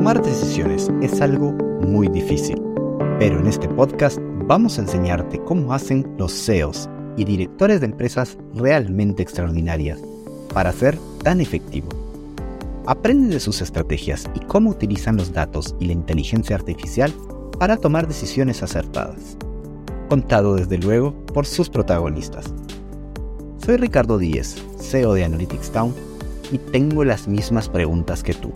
Tomar decisiones es algo muy difícil, pero en este podcast vamos a enseñarte cómo hacen los CEOs y directores de empresas realmente extraordinarias para ser tan efectivo. Aprende de sus estrategias y cómo utilizan los datos y la inteligencia artificial para tomar decisiones acertadas. Contado desde luego por sus protagonistas. Soy Ricardo Díez, CEO de Analytics Town, y tengo las mismas preguntas que tú,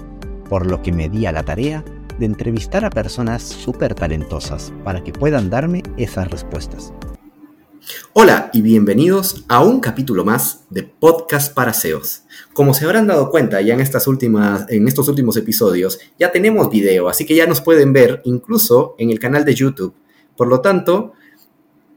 por lo que me di a la tarea de entrevistar a personas súper talentosas para que puedan darme esas respuestas. Hola y bienvenidos a un capítulo más de Podcast para SEOs. Como se habrán dado cuenta ya en, estas últimas, en estos últimos episodios, ya tenemos video, así que ya nos pueden ver incluso en el canal de YouTube. Por lo tanto,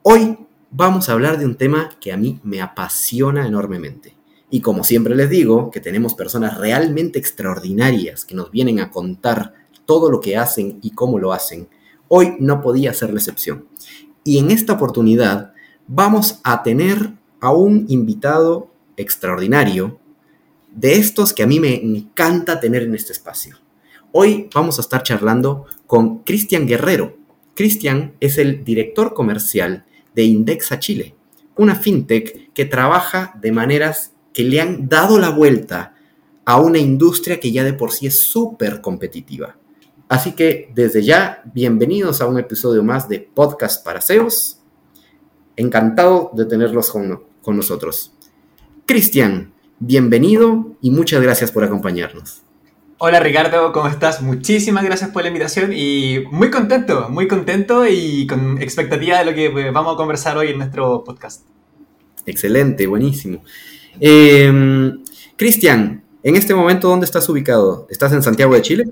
hoy vamos a hablar de un tema que a mí me apasiona enormemente. Y como siempre les digo, que tenemos personas realmente extraordinarias que nos vienen a contar todo lo que hacen y cómo lo hacen. Hoy no podía ser la excepción. Y en esta oportunidad vamos a tener a un invitado extraordinario de estos que a mí me encanta tener en este espacio. Hoy vamos a estar charlando con Cristian Guerrero. Cristian es el director comercial de Indexa Chile, una fintech que trabaja de maneras que le han dado la vuelta a una industria que ya de por sí es súper competitiva. Así que desde ya, bienvenidos a un episodio más de Podcast para SEOs. Encantado de tenerlos con, con nosotros. Cristian, bienvenido y muchas gracias por acompañarnos. Hola Ricardo, ¿cómo estás? Muchísimas gracias por la invitación y muy contento, muy contento y con expectativa de lo que eh, vamos a conversar hoy en nuestro podcast. Excelente, buenísimo. Eh, Cristian, en este momento, ¿dónde estás ubicado? ¿Estás en Santiago de Chile?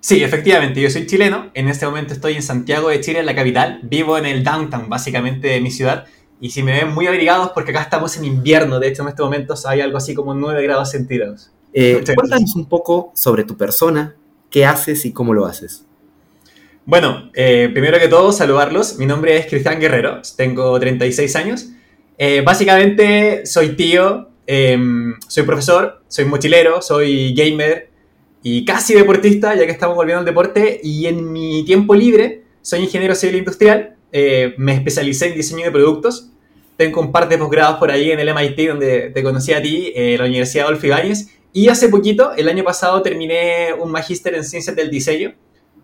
Sí, efectivamente, yo soy chileno, en este momento estoy en Santiago de Chile, en la capital, vivo en el downtown básicamente de mi ciudad y si me ven muy abrigados porque acá estamos en invierno, de hecho en este momento hay algo así como 9 grados centígrados. Eh, cuéntanos un poco sobre tu persona, qué haces y cómo lo haces. Bueno, eh, primero que todo, saludarlos. Mi nombre es Cristian Guerrero, tengo 36 años. Eh, básicamente soy tío, em, soy profesor, soy mochilero, soy gamer y casi deportista, ya que estamos volviendo al deporte. Y en mi tiempo libre soy ingeniero civil industrial, me especialicé en diseño de productos. Tengo un par de posgrados por ahí en el MIT, donde te conocí a ti, en la Universidad Adolfo Ibáñez. Y hace poquito, el año pasado, terminé un magíster en ciencias del diseño,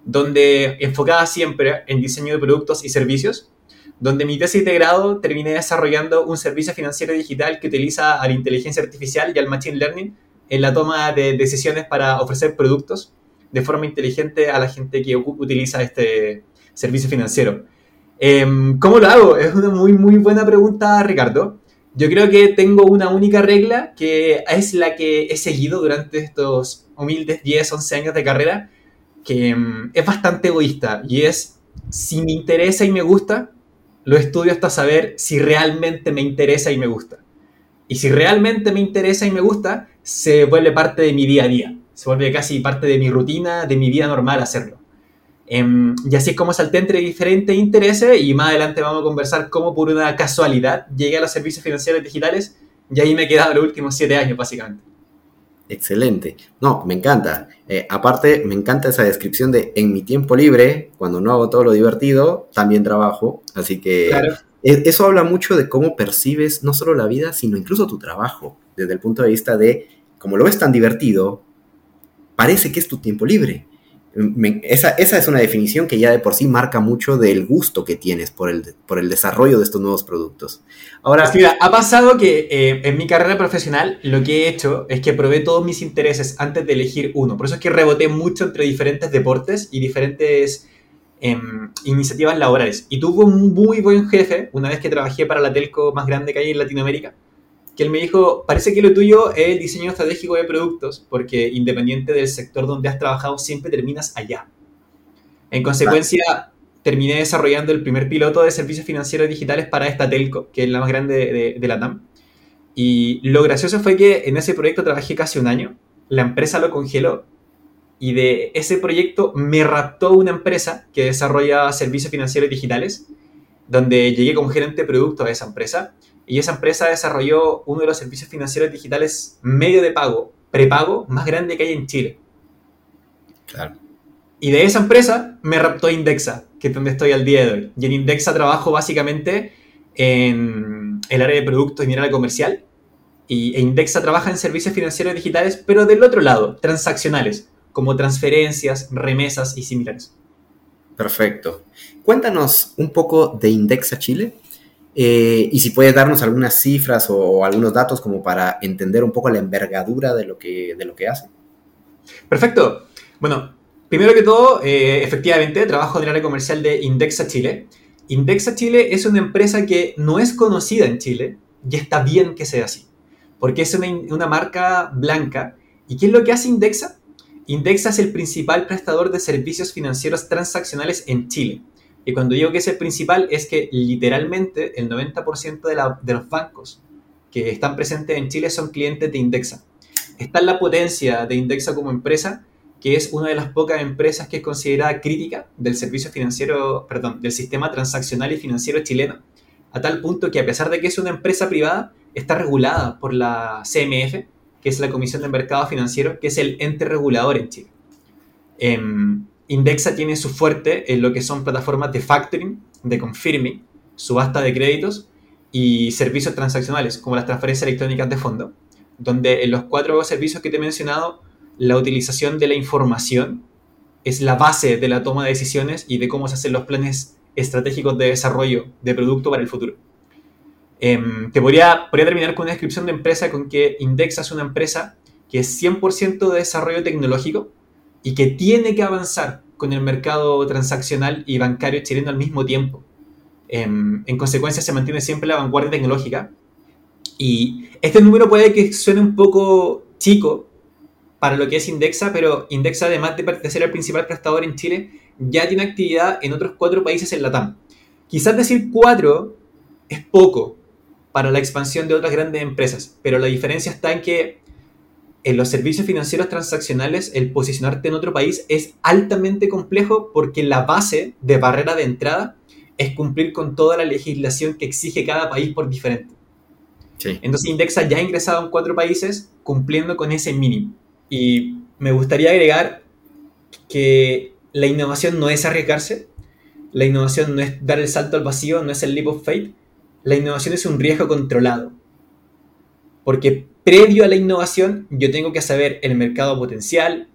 donde enfocaba siempre en diseño de productos y servicios, donde mi tesis de grado terminé desarrollando un servicio financiero digital que utiliza a la inteligencia artificial y al machine learning en la toma de decisiones para ofrecer productos de forma inteligente a la gente que utiliza este servicio financiero. Em, ¿Cómo lo hago? Es una muy, muy buena pregunta, Ricardo. Yo creo que tengo una única regla que es la que he seguido durante estos humildes 10, 11 años de carrera, que mm, es bastante egoísta y es, si me interesa y me gusta, lo estudio hasta saber si realmente me interesa y me gusta. Y si realmente me interesa y me gusta, se vuelve parte de mi día a día, se vuelve casi parte de mi rutina, de mi vida normal hacerlo. Em, y así es como salté entre diferentes intereses y más adelante vamos a conversar cómo por una casualidad llegué a los servicios financieros digitales y ahí me he quedado los últimos siete años básicamente. Excelente. No, me encanta. Eh, aparte, me encanta esa descripción de en mi tiempo libre, cuando no hago todo lo divertido, también trabajo. Así que e, eso habla mucho de cómo percibes no solo la vida, sino incluso tu trabajo, desde el punto de vista de, como lo ves tan divertido, parece que es tu tiempo libre esa, es una definición que ya de por sí marca mucho del gusto que tienes por el, por el desarrollo de estos nuevos productos. Ahora, mira, ha pasado que eh, en mi carrera profesional lo que he hecho es que probé todos mis intereses antes de elegir uno. Por eso es que reboté mucho entre diferentes deportes y diferentes em, iniciativas laborales. Y tuve un muy buen jefe una vez que trabajé para la telco más grande que hay en Latinoamérica que él me dijo, parece que lo tuyo es el diseño estratégico de productos, porque independiente del sector donde has trabajado, siempre terminas allá. En consecuencia, terminé desarrollando el primer piloto de servicios financieros digitales para esta telco, que es la más grande de, la TAM. Y lo gracioso fue que en ese proyecto trabajé casi un año, la empresa lo congeló y de ese proyecto me raptó una empresa que desarrolla servicios financieros digitales, donde llegué como gerente de producto a esa empresa y esa empresa desarrolló uno de los servicios financieros digitales medio de pago, prepago, más grande que hay en Chile. Claro. Y de esa empresa me raptó Indexa, que es donde estoy al día de hoy. Y en Indexa trabajo básicamente en el área de productos y minera comercial. Y e Indexa trabaja en servicios financieros digitales, pero del otro lado, transaccionales, como transferencias, remesas y similares. Perfecto. Cuéntanos un poco de Indexa Chile. Eh, y si puedes darnos algunas cifras o, algunos datos como para entender un poco la envergadura de lo que, de lo que hace. Perfecto. Bueno, primero que todo, eh, efectivamente, trabajo en el área comercial de Indexa Chile. Indexa Chile es una empresa que no es conocida en Chile y está bien que sea así, porque es una, una marca blanca. ¿Y qué es lo que hace Indexa? Indexa es el principal prestador de servicios financieros transaccionales en Chile. Y cuando digo que es el principal, es que literalmente el 90% de, de, los bancos que están presentes en Chile son clientes de Indexa. Está la potencia de Indexa como empresa, que es una de las pocas empresas que es considerada crítica del servicio financiero, perdón, del sistema transaccional y financiero chileno, a tal punto que a pesar de que es una empresa privada, está regulada por la CMF, que es la Comisión de Mercado Financiero, que es el ente regulador en Chile. Em, Indexa tiene su fuerte en lo que son plataformas de factoring, de confirming, subasta de créditos y servicios transaccionales, como las transferencias electrónicas de fondo, donde en los cuatro servicios que te he mencionado, la utilización de la información es la base de la toma de decisiones y de cómo se hacen los planes estratégicos de desarrollo de producto para el futuro. Em, te podría, podría terminar con una descripción de empresa con que Indexa es una empresa que es 100% de desarrollo tecnológico y que tiene que avanzar con el mercado transaccional y bancario chileno al mismo tiempo. Em, en consecuencia, se mantiene siempre la vanguardia tecnológica. Y este número puede que suene un poco chico para lo que es Indexa, pero Indexa, además de ser el principal prestador en Chile, ya tiene actividad en otros cuatro países en la TAM. Quizás decir cuatro es poco, para la expansión de otras grandes empresas, pero la diferencia está en que en los servicios financieros transaccionales el posicionarte en otro país es altamente complejo porque la base de barrera de entrada es cumplir con toda la legislación que exige cada país por diferente. Entonces Indexa ya ha ingresado en cuatro países cumpliendo con ese mínimo. Y me gustaría agregar que la innovación no es arriesgarse, la innovación no es dar el salto al vacío, no es el leap of faith, la innovación es un riesgo controlado. Porque previo a la innovación yo tengo que saber el mercado potencial,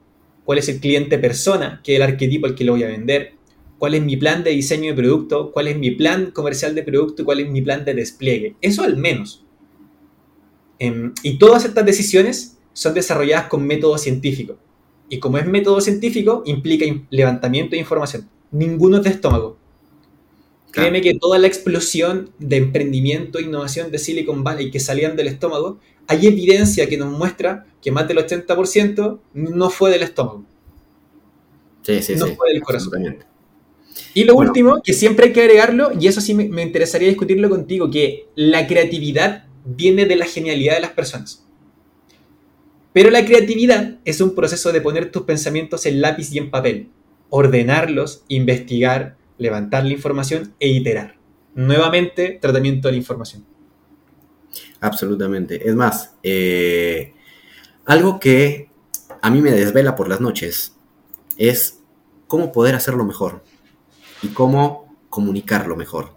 cuál es el cliente persona, que es el arquetipo al que lo voy a vender, cuál es mi plan de diseño de producto, cuál es mi plan comercial de producto cuál es mi plan de despliegue. Eso al menos. Em, y todas estas decisiones son desarrolladas con método científico. Y como es método científico, implica levantamiento de información. Ninguno es de estómago. Créeme que toda la explosión de emprendimiento e innovación de Silicon Valley que salían del estómago, hay evidencia que nos muestra que más del 80% no fue del estómago. Sí, sí, no fue del corazón. Y lo último, que siempre hay que agregarlo, y eso sí me, me interesaría discutirlo contigo, que la creatividad viene de la genialidad de las personas. Pero la creatividad es un proceso de poner tus pensamientos en lápiz y en papel, ordenarlos, investigar, levantar la información e iterar. Nuevamente, tratamiento de la información. Absolutamente. Es más, eh, algo que a mí me desvela por las noches es cómo poder hacerlo mejor y cómo comunicarlo mejor.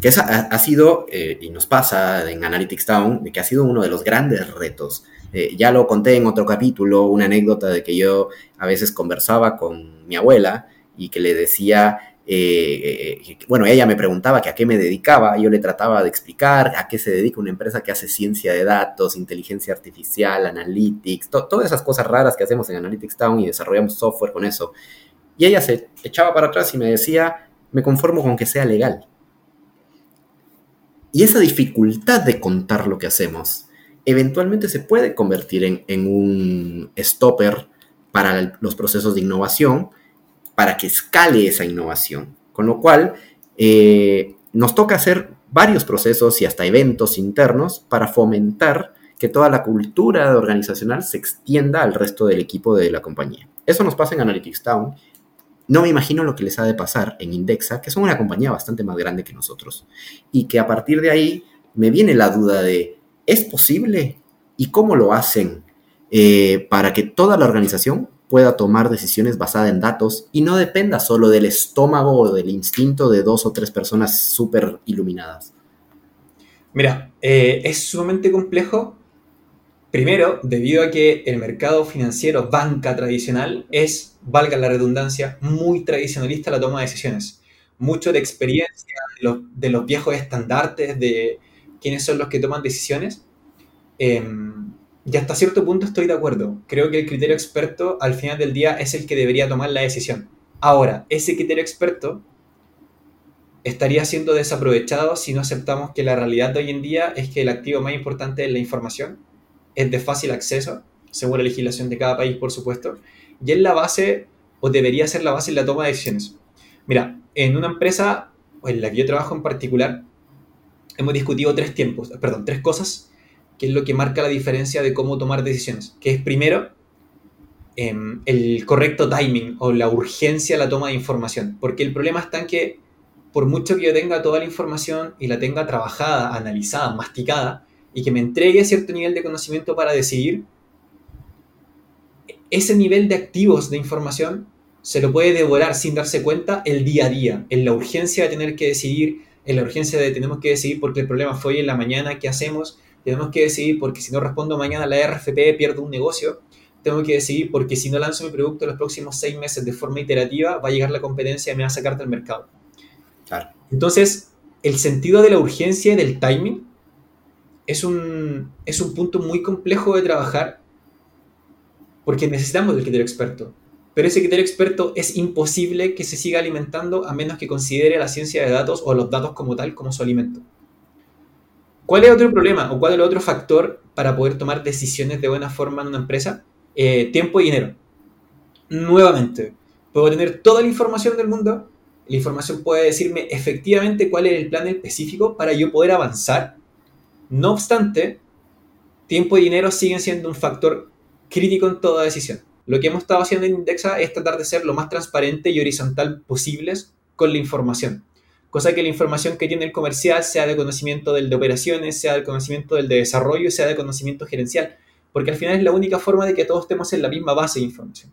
Que esa ha, sido, eh, y nos pasa en Analytics Town, que ha sido uno de los grandes retos. Eh, ya lo conté en otro capítulo, una anécdota de que yo a veces conversaba con mi abuela y que le decía, eh, eh, bueno, ella me preguntaba que a qué me dedicaba, yo le trataba de explicar a qué se dedica una empresa que hace ciencia de datos, inteligencia artificial, analytics, todas esas cosas raras que hacemos en Analytics Town y desarrollamos software con eso. Y ella se echaba para atrás y me decía, me conformo con que sea legal. Y esa dificultad de contar lo que hacemos, eventualmente se puede convertir en un stopper para los procesos de innovación, para que escale esa innovación. Con lo cual, eh, nos toca hacer varios procesos y hasta eventos internos para fomentar que toda la cultura organizacional se extienda al resto del equipo de la compañía. Eso nos pasa en Analytics Town. No me imagino lo que les ha de pasar en Indexa, que son una compañía bastante más grande que nosotros. Y que a partir de ahí me viene la duda de, ¿es posible? ¿Y cómo lo hacen eh, para que toda la organización pueda tomar decisiones basadas en datos y no dependa solo del estómago o del instinto de dos o tres personas súper iluminadas? Mira, eh, es sumamente complejo. Primero, debido a que el mercado financiero, banca tradicional, es, valga la redundancia, muy tradicionalista la toma de decisiones. Mucho de experiencia de los, viejos estandartes de quiénes son los que toman decisiones. Em, y hasta cierto punto estoy de acuerdo. Creo que el criterio experto al final del día es el que debería tomar la decisión. Ahora, ese criterio experto estaría siendo desaprovechado si no aceptamos que la realidad de hoy en día es que el activo más importante es la información, es de fácil acceso, según la legislación de cada país, por supuesto, y es la base, o debería ser la base en la toma de decisiones. Mira, en una empresa en la que yo trabajo en particular, hemos discutido tres tiempos, perdón, tres cosas que es lo que marca la diferencia de cómo tomar decisiones, que es primero em, el correcto timing o la urgencia de la toma de información, porque el problema está en que por mucho que yo tenga toda la información y la tenga trabajada, analizada, masticada, y que me entregue cierto nivel de conocimiento para decidir, ese nivel de activos de información se lo puede devorar sin darse cuenta el día a día, en la urgencia de tener que decidir, en la urgencia de tenemos que decidir porque el problema fue hoy en la mañana, ¿qué hacemos? Tenemos que decidir porque si no respondo mañana a la RFP pierdo un negocio, tengo que decidir porque si no lanzo mi producto en los próximos seis meses de forma iterativa, va a llegar la competencia y me va a sacar del mercado. Claro. Entonces, el sentido de la urgencia y del timing es un, es un punto muy complejo de trabajar porque necesitamos del criterio experto. Pero ese criterio experto es imposible que se siga alimentando a menos que considere la ciencia de datos o los datos como tal como su alimento. ¿Cuál es otro problema o cuál es otro factor para poder tomar decisiones de buena forma en una empresa? Eh, tiempo y dinero. Nuevamente, puedo tener toda la información del mundo, la información puede decirme efectivamente cuál es el plan específico para yo poder avanzar. No obstante, tiempo y dinero siguen siendo un factor crítico en toda decisión. Lo que hemos estado haciendo en Indexa es tratar de ser lo más transparente y horizontal posibles con la información cosa que la información que tiene el comercial sea de conocimiento del de operaciones, sea de conocimiento del de desarrollo, sea de conocimiento gerencial, porque al final es la única forma de que todos estemos en la misma base de información.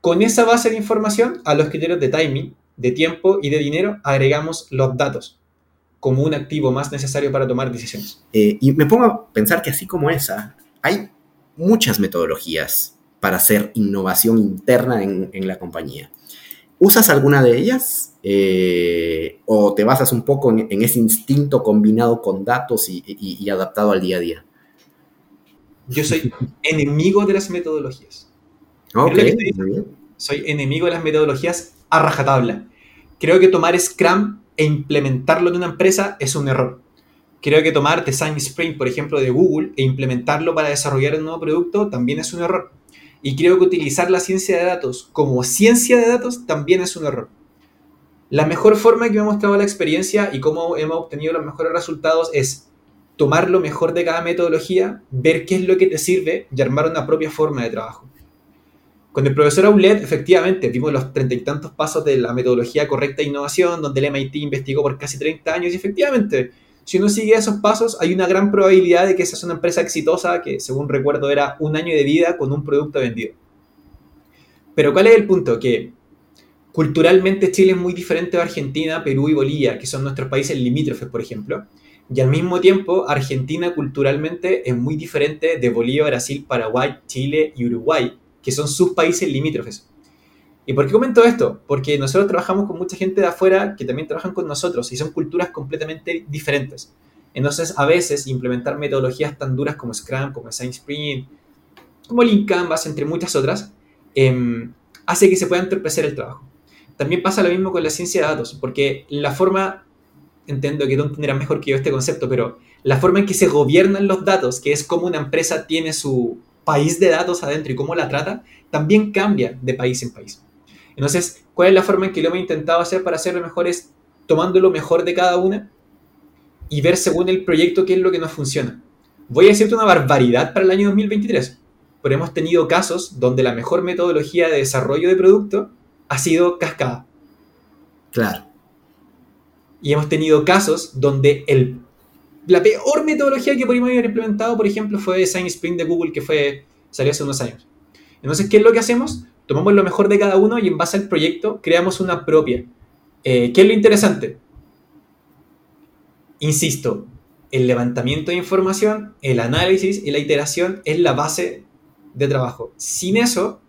Con esa base de información, a los criterios de timing, de tiempo y de dinero, agregamos los datos como un activo más necesario para tomar decisiones. Eh, y me pongo a pensar que así como esa, hay muchas metodologías para hacer innovación interna en la compañía. ¿Usas alguna de ellas? Eh, ¿O te basas un poco en, ese instinto combinado con datos y, adaptado al día a día? Yo soy enemigo de las metodologías. Ok, Soy enemigo de las metodologías a rajatabla. Creo que tomar Scrum e implementarlo en una empresa es un error. Creo que tomar Design Sprint, por ejemplo, de Google e implementarlo para desarrollar un nuevo producto también es un error. Y creo que utilizar la ciencia de datos como ciencia de datos también es un error. La mejor forma que me ha mostrado la experiencia y cómo hemos obtenido los mejores resultados es tomar lo mejor de cada metodología, ver qué es lo que te sirve y armar una propia forma de trabajo. Con el profesor Aulet, efectivamente, vimos los treinta y tantos pasos de la metodología correcta de innovación, donde el MIT investigó por casi 30 años y efectivamente si uno sigue esos pasos, hay una gran probabilidad de que esa sea una empresa exitosa que, según recuerdo, era un año de vida con un producto vendido. Pero ¿cuál es el punto? Que culturalmente Chile es muy diferente de Argentina, Perú y Bolivia, que son nuestros países limítrofes, por ejemplo. Y al mismo tiempo, Argentina culturalmente es muy diferente de Bolivia, Brasil, Paraguay, Chile y Uruguay, que son sus países limítrofes. ¿Y por qué comento esto? Porque nosotros trabajamos con mucha gente de afuera que también trabajan con nosotros y son culturas completamente diferentes. Entonces, a veces implementar metodologías tan duras como Scrum, como Sprint, como Lean Canvas, entre muchas otras, em, hace que se pueda entorpecer el trabajo. También pasa lo mismo con la ciencia de datos, porque la forma, entiendo que tú entenderás mejor que yo este concepto, pero la forma en que se gobiernan los datos, que es cómo una empresa tiene su país de datos adentro y cómo la trata, también cambia de país en país. Entonces, ¿cuál es la forma en que lo hemos intentado hacer para hacerlo mejor? Es tomando lo mejor de cada una y ver según el proyecto qué es lo que nos funciona. Voy a decirte una barbaridad para el año 2023, pero hemos tenido casos donde la mejor metodología de desarrollo de producto ha sido cascada. Claro. Y hemos tenido casos donde el, la peor metodología que pudimos haber implementado, por ejemplo, fue Design Sprint de Google, que fue, salió hace unos años. Entonces, ¿qué es lo que hacemos? Tomamos lo mejor de cada uno y en base al proyecto creamos una propia. Eh, ¿Qué es lo interesante? Insisto, el levantamiento de información, el análisis y la iteración es la base de trabajo. Sin eso,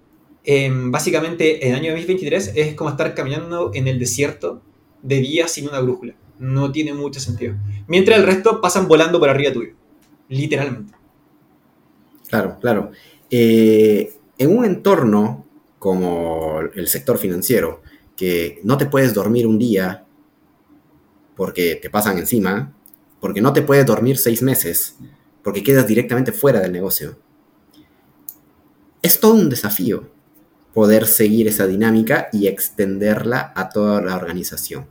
em, básicamente el año 2023 es como estar caminando en el desierto de día sin una brújula. No tiene mucho sentido. Mientras el resto pasan volando por arriba tuyo. Literalmente. Claro, claro. Eh, en un entorno como el sector financiero, que no te puedes dormir un día porque te pasan encima, porque no te puedes dormir seis meses, porque quedas directamente fuera del negocio. Es todo un desafío poder seguir esa dinámica y extenderla a toda la organización.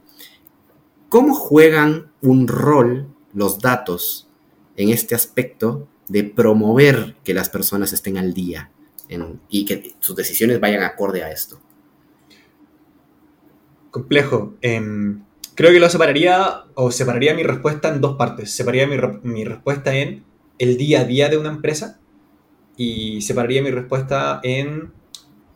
¿Cómo juegan un rol los datos en este aspecto de promover que las personas estén al día y que sus decisiones vayan acorde a esto? Complejo. Em, creo que lo separaría o separaría mi respuesta en dos partes. Separaría mi, mi, respuesta en el día a día de una empresa y separaría mi respuesta en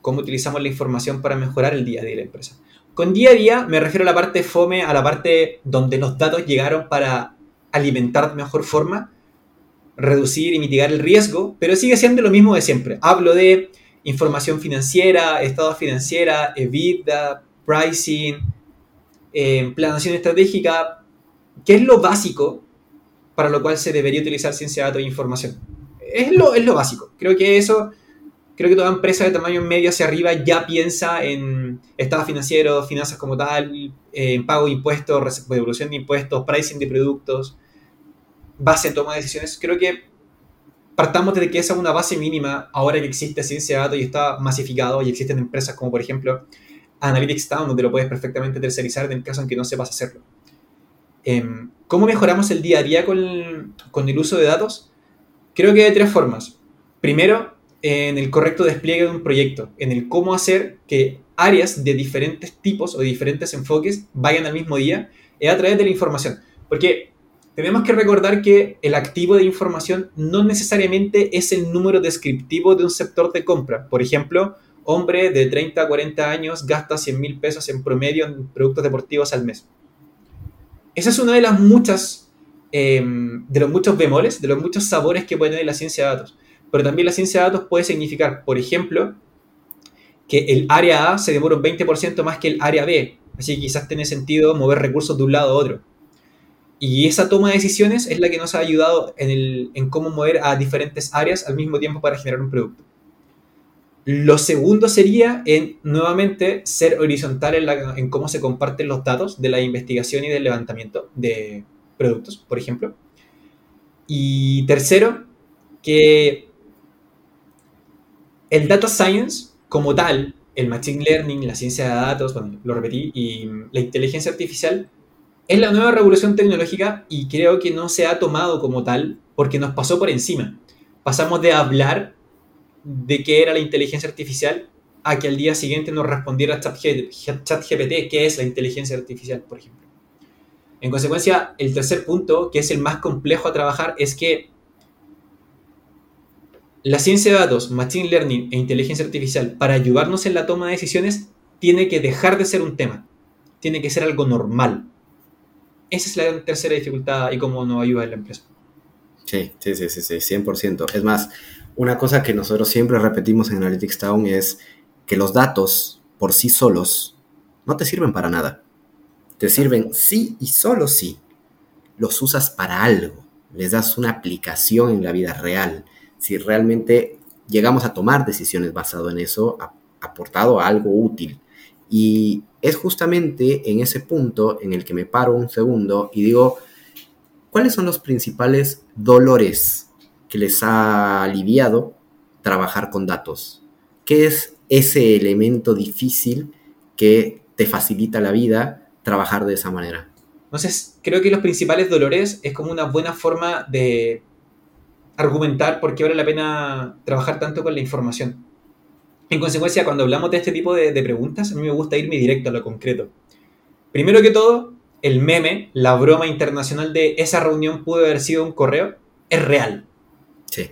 cómo utilizamos la información para mejorar el día a día de la empresa. Con día a día me refiero a la parte fome, a la parte donde los datos llegaron para alimentar de mejor forma, reducir y mitigar el riesgo, pero sigue siendo lo mismo de siempre. Hablo de información financiera, estado financiera, EBITDA, pricing, eh, planación estratégica, que es lo básico para lo cual se debería utilizar ciencia de datos e información. Es lo, es lo básico. Creo que eso, creo que toda empresa de tamaño medio hacia arriba ya piensa en estado financiero, finanzas como tal, en pago de impuestos, devolución de impuestos, pricing de productos, base en toma de decisiones. Creo que partamos de que esa es una base mínima ahora que existe ciencia de datos y está masificado y existen empresas como por ejemplo Analytics Town, donde lo puedes perfectamente tercerizar en el caso en que no sepas hacerlo. Em, ¿Cómo mejoramos el día a día con, con el uso de datos? Creo que de tres formas. Primero, en el correcto despliegue de un proyecto, en el cómo hacer que áreas de diferentes tipos o diferentes enfoques vayan al mismo día, es a través de la información. Porque tenemos que recordar que el activo de información no necesariamente es el número descriptivo de un sector de compra. Por ejemplo, hombre de 30 a 40 años gasta 100 mil pesos en promedio en productos deportivos al mes. Esa es una de las muchas, em, de los muchos bemoles, de los muchos sabores que puede tener la ciencia de datos. Pero también la ciencia de datos puede significar, por ejemplo, que el área A se demora un 20% más que el área B. Así que quizás tiene sentido mover recursos de un lado a otro. Y esa toma de decisiones es la que nos ha ayudado en, en cómo mover a diferentes áreas al mismo tiempo para generar un producto. Lo segundo sería en, nuevamente, ser horizontal en, cómo se comparten los datos de la investigación y del levantamiento de productos, por ejemplo. Y tercero, que el data science como tal, el machine learning, la ciencia de datos, bueno, lo repetí, y la inteligencia artificial es la nueva revolución tecnológica y creo que no se ha tomado como tal porque nos pasó por encima. Pasamos de hablar de qué era la inteligencia artificial a que al día siguiente nos respondiera ChatGPT, qué es la inteligencia artificial, por ejemplo. En consecuencia, el tercer punto, que es el más complejo a trabajar, es que la ciencia de datos, machine learning e inteligencia artificial, para ayudarnos en la toma de decisiones, tiene que dejar de ser un tema, tiene que ser algo normal. Esa es la tercera dificultad y cómo nos ayuda en la empresa. Sí, sí, sí, sí, sí, 100%. Es más, una cosa que nosotros siempre repetimos en Analytics Town es que los datos por sí solos no te sirven para nada. Te sirven sí y solo si los usas para algo, les das una aplicación en la vida real. Si realmente llegamos a tomar decisiones basado en eso, aportado a algo útil. Y es justamente en ese punto en el que me paro un segundo y digo, ¿cuáles son los principales dolores que les ha aliviado trabajar con datos? ¿Qué es ese elemento difícil que te facilita la vida trabajar de esa manera? Entonces, creo que los principales dolores es como una buena forma de argumentar por qué vale la pena trabajar tanto con la información. En consecuencia, cuando hablamos de este tipo de, de preguntas, a mí me gusta irme directo a lo concreto. Primero que todo, el meme, la broma internacional de esa reunión pudo haber sido un correo, es real. Sí.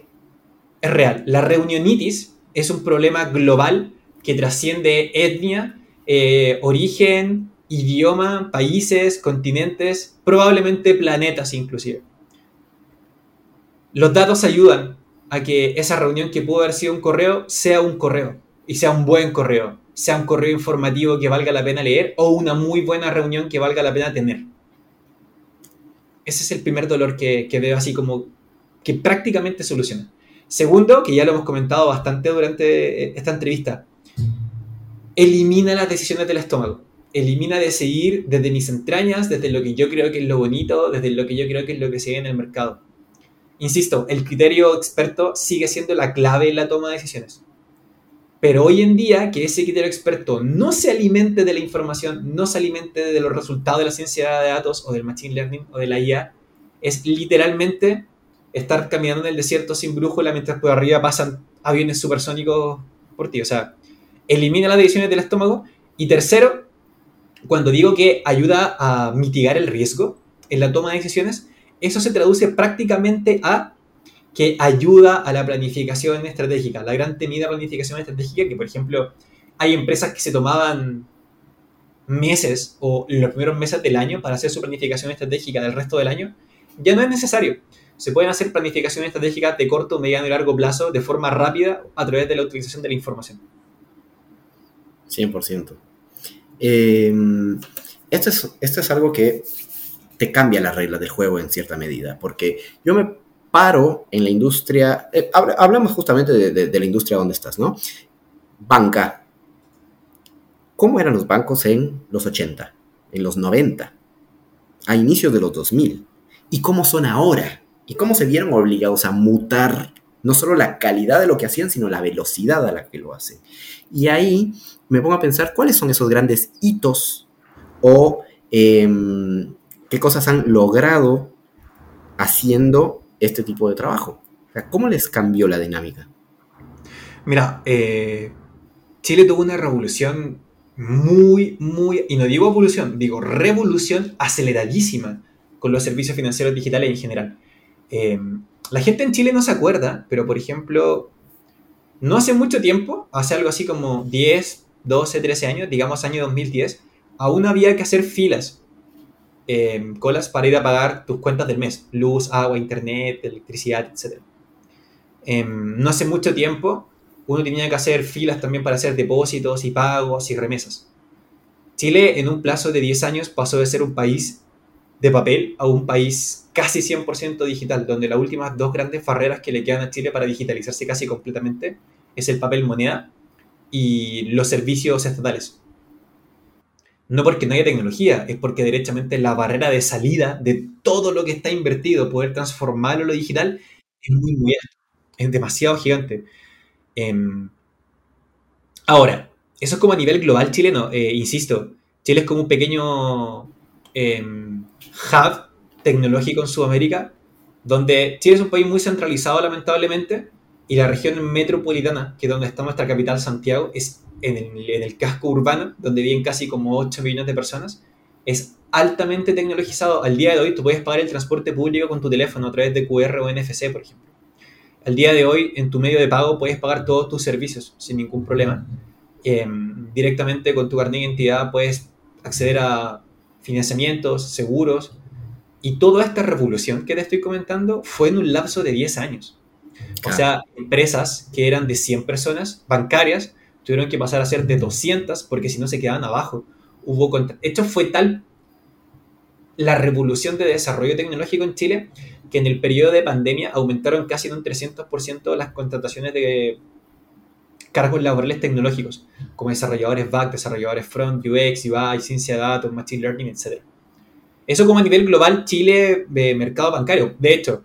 Es real. La reunionitis es un problema global que trasciende etnia, eh, origen, idioma, países, continentes, probablemente planetas inclusive. Los datos ayudan a que esa reunión que pudo haber sido un correo sea un correo y sea un buen correo, sea un correo informativo que valga la pena leer o una muy buena reunión que valga la pena tener. Ese es el primer dolor que, veo así como que prácticamente soluciona. Segundo, que ya lo hemos comentado bastante durante esta entrevista, elimina las decisiones del estómago. Elimina de seguir desde mis entrañas, desde lo que yo creo que es lo bonito, desde lo que yo creo que es lo que se ve en el mercado. Insisto, el criterio experto sigue siendo la clave en la toma de decisiones. Pero hoy en día, que ese criterio experto no se alimente de la información, no se alimente de los resultados de la ciencia de datos o del machine learning o de la IA, es literalmente estar caminando en el desierto sin brújula mientras por arriba pasan aviones supersónicos por ti. O sea, elimina las decisiones del estómago. Y tercero, cuando digo que ayuda a mitigar el riesgo en la toma de decisiones, eso se traduce prácticamente a que ayuda a la planificación estratégica, la gran temida planificación estratégica, que por ejemplo hay empresas que se tomaban meses o los primeros meses del año para hacer su planificación estratégica del resto del año, ya no es necesario. Se pueden hacer planificaciones estratégicas de corto, mediano y largo plazo de forma rápida a través de la utilización de la información. 100%. Em, esto, es, esto es algo que te cambia las reglas del juego en cierta medida, porque yo me paro en la industria, eh, hablamos justamente de, la industria donde estás, ¿no? Banca. ¿Cómo eran los bancos en los 80, en los 90, a inicios de los 2000? ¿Y cómo son ahora? ¿Y cómo se vieron obligados a mutar no solo la calidad de lo que hacían, sino la velocidad a la que lo hacen? Y ahí me pongo a pensar cuáles son esos grandes hitos o em, qué cosas han logrado haciendo este tipo de trabajo. ¿Cómo les cambió la dinámica? Mira, eh, Chile tuvo una revolución muy, muy, y no digo evolución, digo revolución aceleradísima con los servicios financieros digitales en general. Em, la gente en Chile no se acuerda, pero por ejemplo, no hace mucho tiempo, hace algo así como 10, 12, 13 años, digamos año 2010, aún había que hacer filas Em, colas para ir a pagar tus cuentas del mes, luz, agua, internet, electricidad, etc. Em, no hace mucho tiempo uno tenía que hacer filas también para hacer depósitos y pagos y remesas. Chile en un plazo de 10 años pasó de ser un país de papel a un país casi 100% digital, donde las últimas dos grandes barreras que le quedan a Chile para digitalizarse casi completamente es el papel moneda y los servicios estatales no porque no haya tecnología, es porque derechamente la barrera de salida de todo lo que está invertido, poder transformarlo a lo digital, es muy, muy alto, es demasiado gigante. Em, ahora, eso es como a nivel global chileno, eh, insisto, Chile es como un pequeño em, hub tecnológico en Sudamérica, donde Chile es un país muy centralizado lamentablemente, y la región metropolitana, que es donde está nuestra capital Santiago, es en el, casco urbano, donde viven casi como 8 millones de personas, es altamente tecnologizado. Al día de hoy tú puedes pagar el transporte público con tu teléfono a través de QR o NFC, por ejemplo. Al día de hoy, en tu medio de pago puedes pagar todos tus servicios sin ningún problema. Em, directamente con tu carnet de identidad puedes acceder a financiamientos, seguros. Y toda esta revolución que te estoy comentando fue en un lapso de 10 años. O sea, empresas que eran de 100 personas, bancarias, tuvieron que pasar a ser de 200 porque si no se quedaban abajo. Hubo Esto fue tal la revolución de desarrollo tecnológico en Chile que en el periodo de pandemia aumentaron casi en un 300% las contrataciones de cargos laborales tecnológicos, como desarrolladores back, desarrolladores front, UX, UI, ciencia de datos, machine learning, etc. Eso como a nivel global Chile de mercado bancario. De hecho,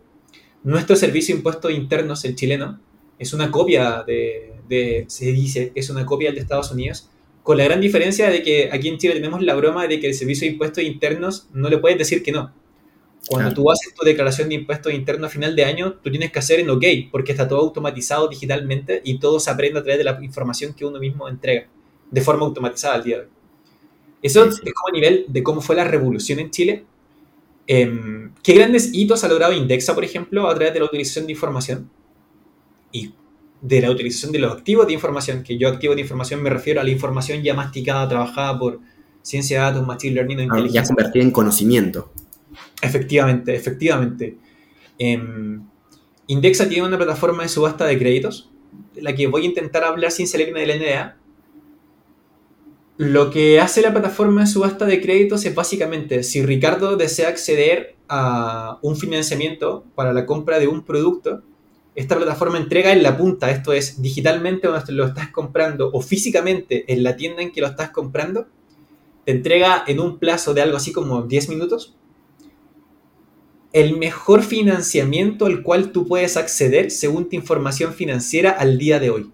nuestro servicio de impuestos internos, el chileno, es una copia de, se dice que es una copia del de Estados Unidos, con la gran diferencia de que aquí en Chile tenemos la broma de que el servicio de impuestos internos no le puedes decir que no. Cuando tú haces tu declaración de impuestos internos a final de año, tú tienes que hacer en OK, porque está todo automatizado digitalmente y todo se aprende a través de la información que uno mismo entrega, de forma automatizada al día de hoy. Eso es como a nivel de cómo fue la revolución en Chile. Em, ¿Qué grandes hitos ha logrado Indexa, por ejemplo, a través de la utilización de información? Y de la utilización de los activos de información, que yo activo de información me refiero a la información ya masticada, trabajada por ciencia de datos, machine learning o inteligencia. Ya convertida en conocimiento. Efectivamente, efectivamente. Em, Indexa tiene una plataforma de subasta de créditos, de la que voy a intentar hablar sin salirme de la NDA. Lo que hace la plataforma de subasta de créditos es básicamente, si Ricardo desea acceder a un financiamiento para la compra de un producto, esta plataforma entrega en la punta, esto es digitalmente donde lo estás comprando o físicamente en la tienda en que lo estás comprando, te entrega en un plazo de algo así como 10 minutos el mejor financiamiento al cual tú puedes acceder según tu información financiera al día de hoy.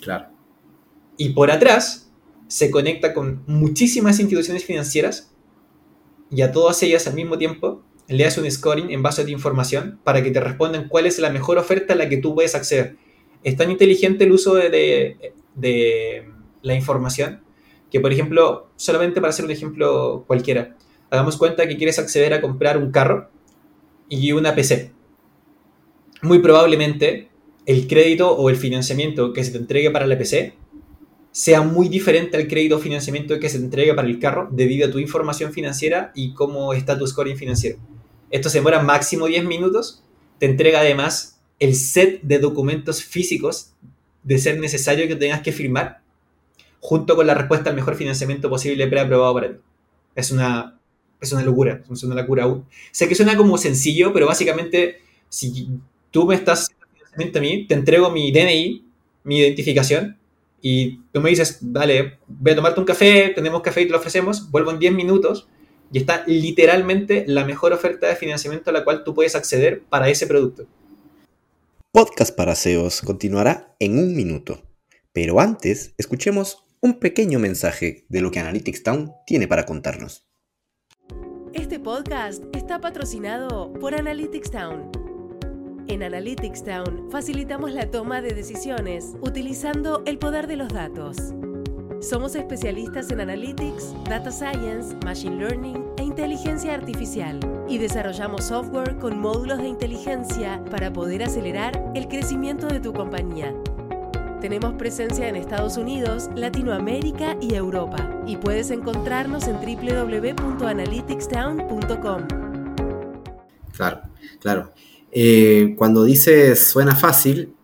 Claro. Y por atrás se conecta con muchísimas instituciones financieras y a todas ellas al mismo tiempo le hace un scoring en base a tu información para que te respondan cuál es la mejor oferta a la que tú puedes acceder. Es tan inteligente el uso de, de la información que, por ejemplo, solamente para hacer un ejemplo cualquiera, hagamos cuenta que quieres acceder a comprar un carro y una PC. Muy probablemente el crédito o el financiamiento que se te entregue para la PC sea muy diferente al crédito o financiamiento que se te entregue para el carro debido a tu información financiera y cómo está tu scoring financiero. Esto se demora máximo 10 minutos. Te entrega además el set de documentos físicos de ser necesario que tengas que firmar junto con la respuesta al mejor financiamiento posible preaprobado para ti. Es una es una locura, es una locura. Sé que suena como sencillo, pero básicamente, si tú me estás haciendo a mí, te entrego mi DNI, mi identificación, y tú me dices, dale, voy a tomarte un café, tenemos café y te lo ofrecemos, vuelvo en 10 minutos, y está literalmente la mejor oferta de financiamiento a la cual tú puedes acceder para ese producto. Podcast para SEOs continuará en un minuto, pero antes escuchemos un pequeño mensaje de lo que Analytics Town tiene para contarnos. Este podcast está patrocinado por Analytics Town. En Analytics Town facilitamos la toma de decisiones utilizando el poder de los datos. Somos especialistas en Analytics, Data Science, Machine Learning e inteligencia artificial y desarrollamos software con módulos de inteligencia para poder acelerar el crecimiento de tu compañía. Tenemos presencia en Estados Unidos, Latinoamérica y Europa y puedes encontrarnos en www.analyticstown.com. Claro, claro. Eh, cuando dices suena fácil,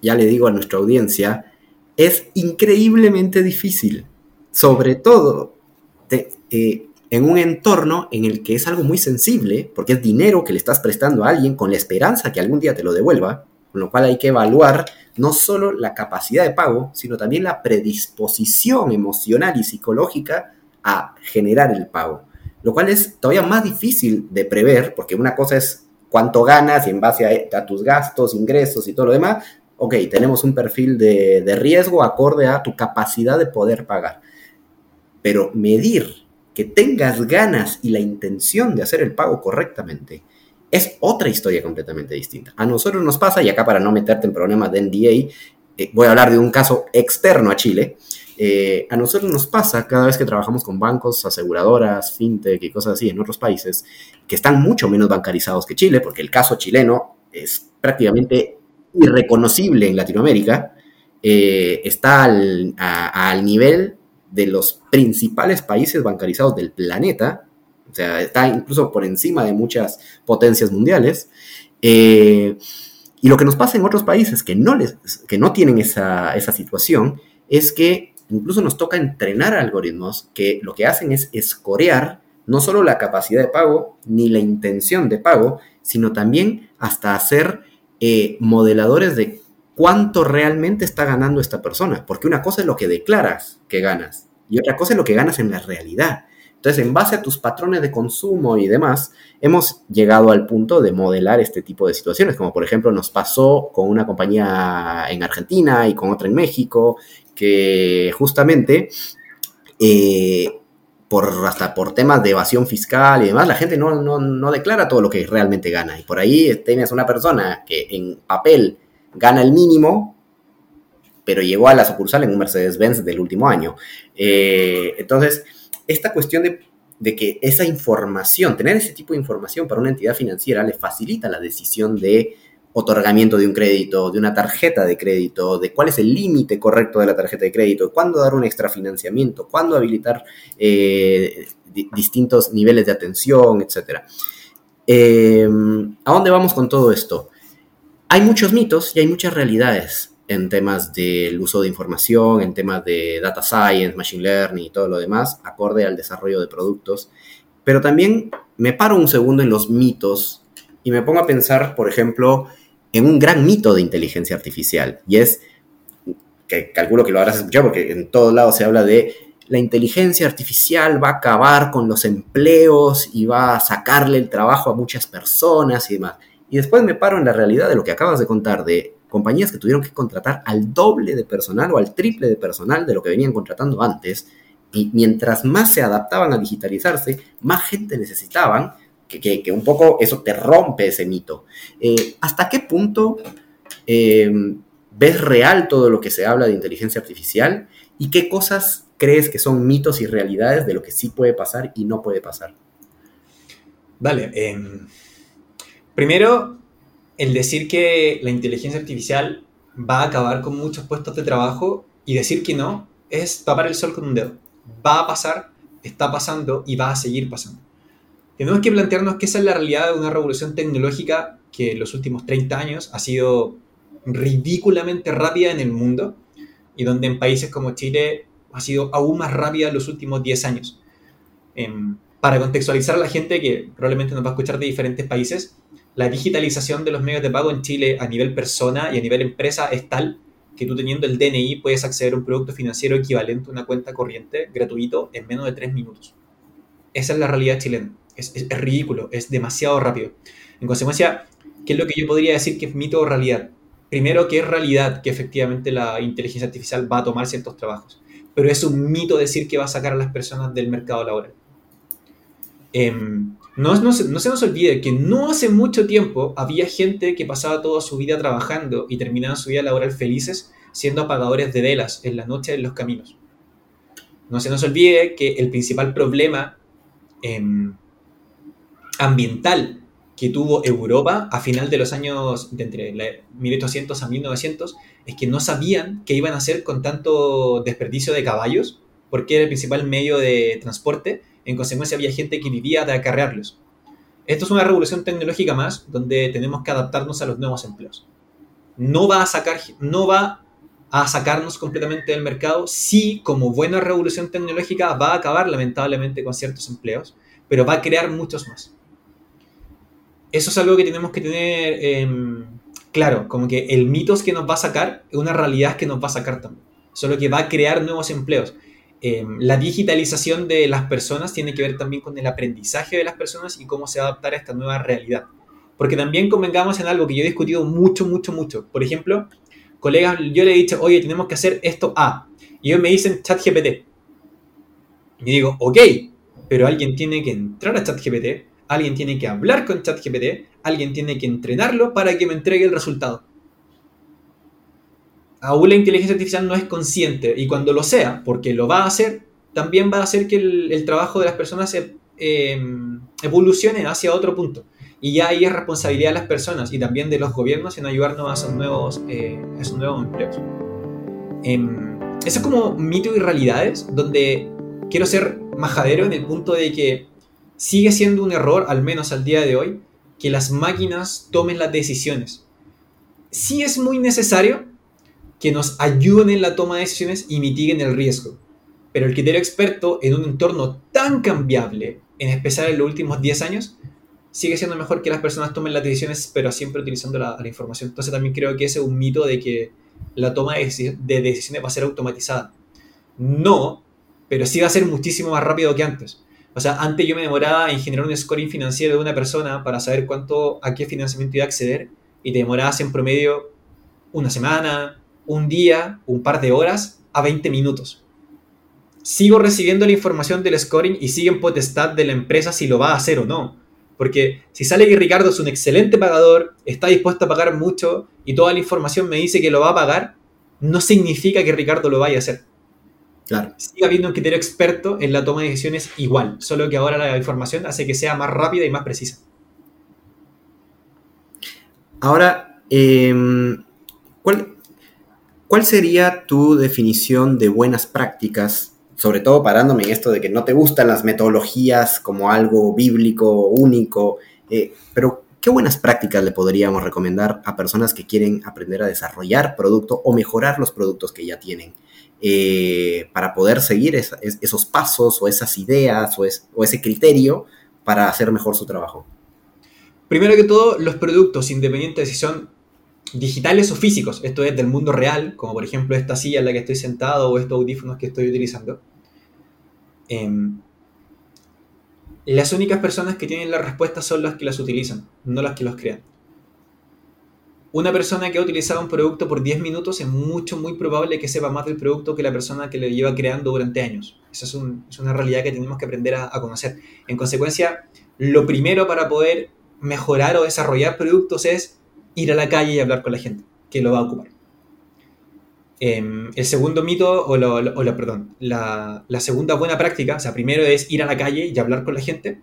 ya le digo a nuestra audiencia, es increíblemente difícil, sobre todo eh, en un entorno en el que es algo muy sensible, porque es dinero que le estás prestando a alguien con la esperanza que algún día te lo devuelva, con lo cual hay que evaluar no solo la capacidad de pago, sino también la predisposición emocional y psicológica a generar el pago, lo cual es todavía más difícil de prever, porque una cosa es cuánto ganas y en base a, tus gastos, ingresos y todo lo demás, ok, tenemos un perfil de, de riesgo acorde a tu capacidad de poder pagar. Pero medir que tengas ganas y la intención de hacer el pago correctamente es otra historia completamente distinta. A nosotros nos pasa, y acá para no meterte en problemas de NDA, eh, voy a hablar de un caso externo a Chile. Eh, a nosotros nos pasa cada vez que trabajamos con bancos, aseguradoras, fintech y cosas así en otros países que están mucho menos bancarizados que Chile, porque el caso chileno es prácticamente irreconocible en Latinoamérica, eh, está al nivel de los principales países bancarizados del planeta o sea, está incluso por encima de muchas potencias mundiales. Eh, y lo que nos pasa en otros países que no, les, que no tienen esa, esa situación es que incluso nos toca entrenar algoritmos que lo que hacen es escorear no solo la capacidad de pago ni la intención de pago, sino también hasta hacer eh, modeladores de cuánto realmente está ganando esta persona. Porque una cosa es lo que declaras que ganas y otra cosa es lo que ganas en la realidad. Entonces, en base a tus patrones de consumo y demás, hemos llegado al punto de modelar este tipo de situaciones, como por ejemplo nos pasó con una compañía en Argentina y con otra en México, que justamente... Eh, por, hasta por temas de evasión fiscal y demás, la gente no, no, declara todo lo que realmente gana. Y por ahí tienes una persona que en papel gana el mínimo, pero llegó a la sucursal en un Mercedes-Benz del último año. Eh, entonces, esta cuestión de, que esa información, tener ese tipo de información para una entidad financiera le facilita la decisión de otorgamiento de un crédito, de una tarjeta de crédito, de cuál es el límite correcto de la tarjeta de crédito, cuándo dar un extrafinanciamiento, cuándo habilitar eh, distintos niveles de atención, etc. Eh, ¿A dónde vamos con todo esto? Hay muchos mitos y hay muchas realidades en temas del uso de información, en temas de data science, machine learning y todo lo demás, acorde al desarrollo de productos. Pero también me paro un segundo en los mitos y me pongo a pensar, por ejemplo, en un gran mito de inteligencia artificial. Y es, que calculo que lo habrás escuchado porque en todos lados se habla de la inteligencia artificial va a acabar con los empleos y va a sacarle el trabajo a muchas personas y demás. Y después me paro en la realidad de lo que acabas de contar, de compañías que tuvieron que contratar al doble de personal o al triple de personal de lo que venían contratando antes, y mientras más se adaptaban a digitalizarse, más gente necesitaban, que, un poco eso te rompe ese mito. Eh, ¿Hasta qué punto eh, ves real todo lo que se habla de inteligencia artificial y qué cosas crees que son mitos y realidades de lo que sí puede pasar y no puede pasar? Vale. Em, primero, el decir que la inteligencia artificial va a acabar con muchos puestos de trabajo y decir que no es tapar el sol con un dedo. Va a pasar, está pasando y va a seguir pasando. Tenemos que plantearnos que esa es la realidad de una revolución tecnológica que en los últimos 30 años ha sido ridículamente rápida en el mundo y donde en países como Chile ha sido aún más rápida en los últimos 10 años. Em, para contextualizar a la gente que probablemente nos va a escuchar de diferentes países, la digitalización de los medios de pago en Chile a nivel persona y a nivel empresa es tal que tú teniendo el DNI puedes acceder a un producto financiero equivalente a una cuenta corriente gratuito en menos de tres minutos. Esa es la realidad chilena. Es, ridículo, es demasiado rápido. En consecuencia, ¿qué es lo que yo podría decir que es mito o realidad? Primero, que es realidad que efectivamente la inteligencia artificial va a tomar ciertos trabajos, pero es un mito decir que va a sacar a las personas del mercado laboral. Em, no, no, se, nos olvide que no hace mucho tiempo había gente que pasaba toda su vida trabajando y terminaba su vida laboral felices siendo apagadores de velas en la noche en los caminos. No se nos olvide que el principal problema em, ambiental que tuvo Europa a final de los años de entre 1800 a 1900 es que no sabían qué iban a hacer con tanto desperdicio de caballos, porque era el principal medio de transporte, en consecuencia había gente que vivía de acarrearlos. Esto es una revolución tecnológica más donde tenemos que adaptarnos a los nuevos empleos. No va a, sacar, no va a sacarnos completamente del mercado, sí, como buena revolución tecnológica va a acabar lamentablemente con ciertos empleos, pero va a crear muchos más. Eso es algo que tenemos que tener em, claro, como que el mito que nos va a sacar es una realidad que nos va a sacar también, solo que va a crear nuevos empleos. Em, la digitalización de las personas tiene que ver también con el aprendizaje de las personas y cómo se va a adaptar a esta nueva realidad. Porque también convengamos en algo que yo he discutido mucho, mucho, mucho. Por ejemplo, colegas, yo le he dicho, oye, tenemos que hacer esto A. Y ellos me dicen ChatGPT. Y digo, ok, pero alguien tiene que entrar a ChatGPT, alguien tiene que hablar con ChatGPT, alguien tiene que entrenarlo para que me entregue el resultado aún la inteligencia artificial no es consciente y cuando lo sea, porque lo va a hacer, también va a hacer que el, trabajo de las personas em, evolucione hacia otro punto. Y ya ahí es responsabilidad de las personas y también de los gobiernos en ayudarnos a esos nuevos, eh, esos nuevos empleos. Em, eso es como mito y realidades, donde quiero ser majadero en el punto de que sigue siendo un error, al menos al día de hoy, que las máquinas tomen las decisiones. Sí es muy necesario, que nos ayuden en la toma de decisiones y mitiguen el riesgo. Pero el criterio experto en un entorno tan cambiable, en especial en los últimos 10 años, sigue siendo mejor que las personas tomen las decisiones, pero siempre utilizando la, información. Entonces también creo que ese es un mito de que la toma de, decisiones va a ser automatizada. No, pero sí va a ser muchísimo más rápido que antes. O sea, antes yo me demoraba en generar un scoring financiero de una persona para saber cuánto, a qué financiamiento iba a acceder, y te demorabas en promedio una semana, un día, un par de horas, a 20 minutos. Sigo recibiendo la información del scoring y sigue en potestad de la empresa si lo va a hacer o no. Porque si sale que Ricardo es un excelente pagador, está dispuesto a pagar mucho y toda la información me dice que lo va a pagar, no significa que Ricardo lo vaya a hacer. Claro. Sigue habiendo un criterio experto en la toma de decisiones igual, solo que ahora la información hace que sea más rápida y más precisa. Ahora, em, ¿cuál, ¿cuál sería tu definición de buenas prácticas? Sobre todo parándome en esto de que no te gustan las metodologías como algo bíblico, único, eh, pero ¿qué buenas prácticas le podríamos recomendar a personas que quieren aprender a desarrollar producto o mejorar los productos que ya tienen? Eh, para poder seguir esos pasos o esas ideas o, ese criterio para hacer mejor su trabajo? Primero que todo, los productos, independientes de si son digitales o físicos, esto es del mundo real, como por ejemplo esta silla en la que estoy sentado o estos audífonos que estoy utilizando, em, las únicas personas que tienen la respuesta son las que las utilizan, no las que los crean una persona que ha utilizado un producto por 10 minutos es mucho, muy probable que sepa más del producto que la persona que lo lleva creando durante años. Esa es, una realidad que tenemos que aprender a, conocer. En consecuencia, lo primero para poder mejorar o desarrollar productos es ir a la calle y hablar con la gente que lo va a ocupar. Em, el segundo mito, o, la, perdón, la segunda buena práctica, o sea, primero es ir a la calle y hablar con la gente,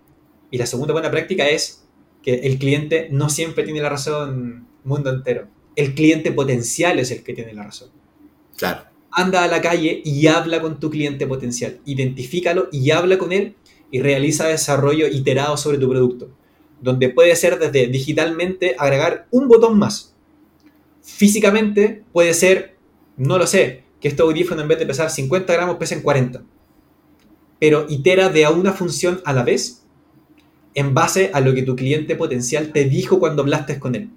y la segunda buena práctica es que el cliente no siempre tiene la razón mundo entero. El cliente potencial es el que tiene la razón. Claro. Anda a la calle y habla con tu cliente potencial. Identifícalo y habla con él y realiza desarrollo iterado sobre tu producto. Donde puede ser desde digitalmente agregar un botón más. Físicamente puede ser, no lo sé, que este audífono en vez de pesar 50 gramos pesen 40. Pero itera de a una función a la vez en base a lo que tu cliente potencial te dijo cuando hablaste con él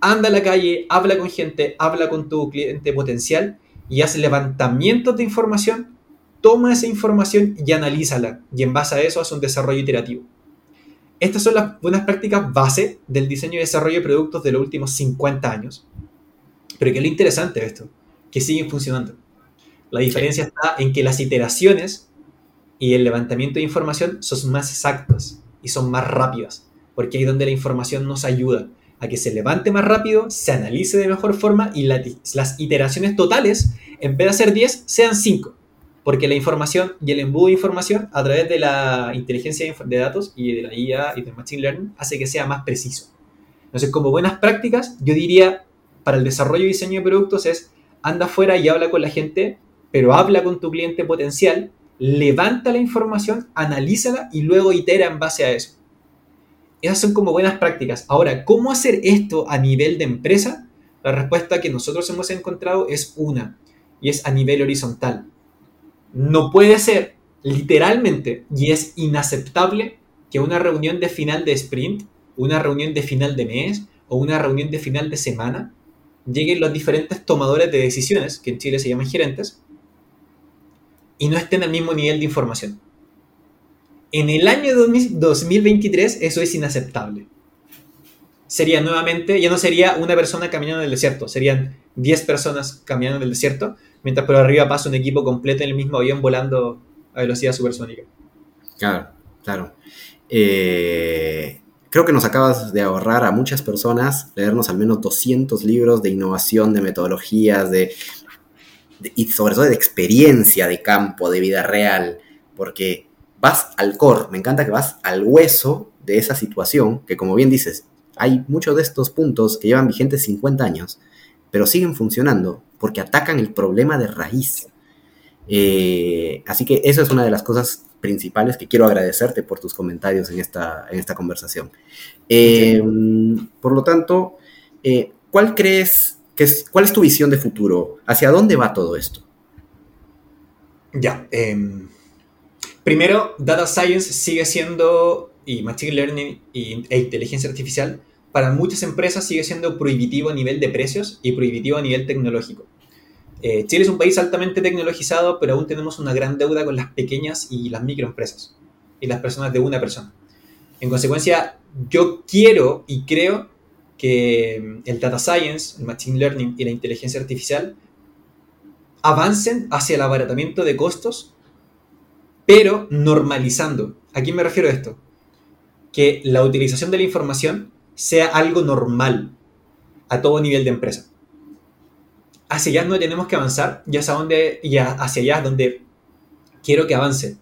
anda a la calle, habla con gente, habla con tu cliente potencial y haz levantamientos de información, toma esa información y analízala. Y en base a eso haz un desarrollo iterativo. Estas son las buenas prácticas base del diseño y desarrollo de productos de los últimos 50 años. Pero que es lo interesante de esto, que siguen funcionando. La diferencia está en que las iteraciones y el levantamiento de información son más exactas y son más rápidas, porque ahí es donde la información nos ayuda a que se levante más rápido, se analice de mejor forma y las iteraciones totales, en vez de ser 10, sean 5. Porque la información y el embudo de información a través de la inteligencia de datos y de la IA y del Machine Learning hace que sea más preciso. Entonces, como buenas prácticas, yo diría para el desarrollo y diseño de productos es anda afuera y habla con la gente, pero habla con tu cliente potencial, levanta la información, analízala y luego itera en base a eso. Esas son como buenas prácticas. Ahora, ¿cómo hacer esto a nivel de empresa? La respuesta que nosotros hemos encontrado es una, y es a nivel horizontal. No puede ser literalmente, y es inaceptable, que una reunión de final de sprint, una reunión de final de mes o una reunión de final de semana lleguen los diferentes tomadores de decisiones, que en Chile se llaman gerentes, y no estén al mismo nivel de información. En el año 2023 eso es inaceptable. Sería nuevamente, ya no sería una persona caminando en el desierto, serían 10 personas caminando en el desierto, mientras por arriba pasa un equipo completo en el mismo avión volando a velocidad supersónica. Claro, claro. Eh, creo que nos acabas de ahorrar a muchas personas leernos al menos 200 libros de innovación, de metodologías, de, y sobre todo de experiencia de campo, de vida real, porque vas al core, me encanta que vas al hueso de esa situación, que como bien dices, hay muchos de estos puntos que llevan vigentes 50 años, pero siguen funcionando porque atacan el problema de raíz. Eh, así que eso es una de las cosas principales que quiero agradecerte por tus comentarios en esta, en esta conversación. Eh, por lo tanto, eh, ¿cuál crees que es, cuál es tu visión de futuro? ¿Hacia dónde va todo esto? Ya, eh, Primero, Data Science sigue siendo, y Machine Learning e inteligencia artificial, para muchas empresas sigue siendo prohibitivo a nivel de precios y prohibitivo a nivel tecnológico. Eh, Chile es un país altamente tecnologizado, pero aún tenemos una gran deuda con las pequeñas y las microempresas y las personas de una persona. En consecuencia, yo quiero y creo que el data science, el machine learning y la inteligencia artificial avancen hacia el abaratamiento de costos pero normalizando. ¿A quién me refiero a esto? Que la utilización de la información sea algo normal a todo nivel de empresa. Hacia allá no tenemos que avanzar, ya hacia, dónde, ya hacia allá es donde quiero que avance.